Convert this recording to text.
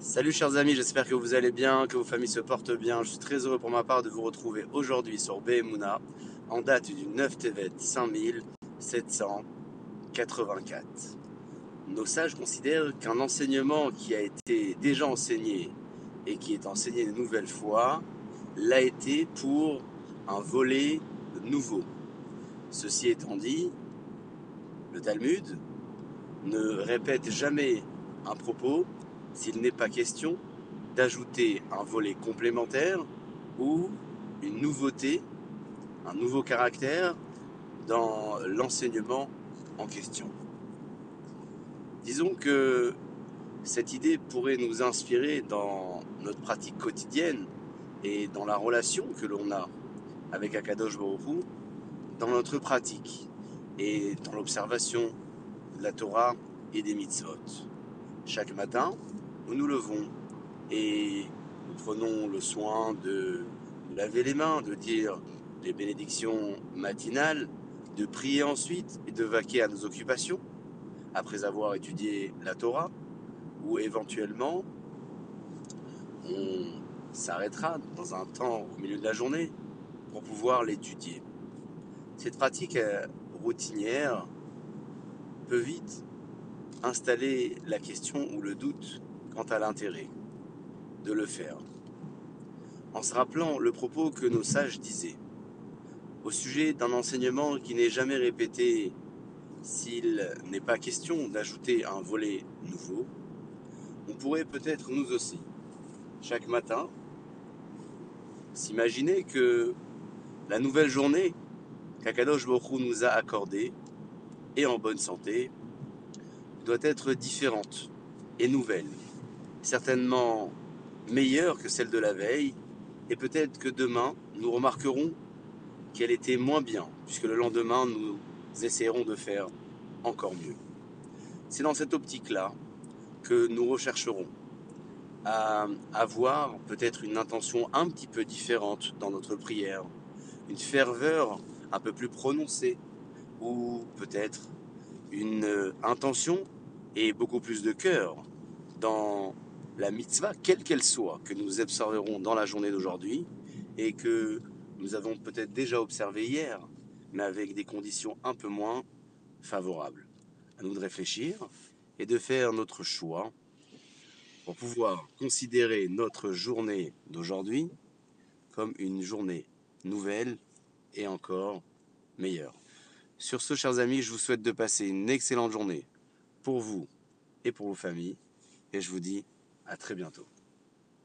Salut chers amis, j'espère que vous allez bien, que vos familles se portent bien. Je suis très heureux pour ma part de vous retrouver aujourd'hui sur Behemuna en date du 9 Tevet 5784. Nos sages considèrent qu'un enseignement qui a été déjà enseigné et qui est enseigné une nouvelle fois l'a été pour un volet nouveau. Ceci étant dit, le Talmud ne répète jamais un propos s'il n'est pas question d'ajouter un volet complémentaire ou une nouveauté, un nouveau caractère dans l'enseignement en question. Disons que cette idée pourrait nous inspirer dans notre pratique quotidienne et dans la relation que l'on a avec Akadosh Baruch dans notre pratique et dans l'observation de la Torah et des mitzvot. Chaque matin, nous nous levons et nous prenons le soin de laver les mains, de dire les bénédictions matinales, de prier ensuite et de vaquer à nos occupations après avoir étudié la Torah, ou éventuellement on s'arrêtera dans un temps au milieu de la journée pour pouvoir l'étudier. Cette pratique euh, routinière peut vite installer la question ou le doute quant à l'intérêt de le faire, en se rappelant le propos que nos sages disaient au sujet d'un enseignement qui n'est jamais répété s'il n'est pas question d'ajouter un volet nouveau, on pourrait peut-être nous aussi, chaque matin, s'imaginer que la nouvelle journée qu'Akadosh Baruch nous a accordée et en bonne santé doit être différente et nouvelle certainement meilleure que celle de la veille, et peut-être que demain, nous remarquerons qu'elle était moins bien, puisque le lendemain, nous essayerons de faire encore mieux. C'est dans cette optique-là que nous rechercherons à avoir peut-être une intention un petit peu différente dans notre prière, une ferveur un peu plus prononcée, ou peut-être une intention et beaucoup plus de cœur dans la mitzvah, quelle qu'elle soit, que nous observerons dans la journée d'aujourd'hui et que nous avons peut-être déjà observé hier, mais avec des conditions un peu moins favorables. À nous de réfléchir et de faire notre choix pour pouvoir considérer notre journée d'aujourd'hui comme une journée nouvelle et encore meilleure. Sur ce, chers amis, je vous souhaite de passer une excellente journée pour vous et pour vos familles. Et je vous dis à très bientôt.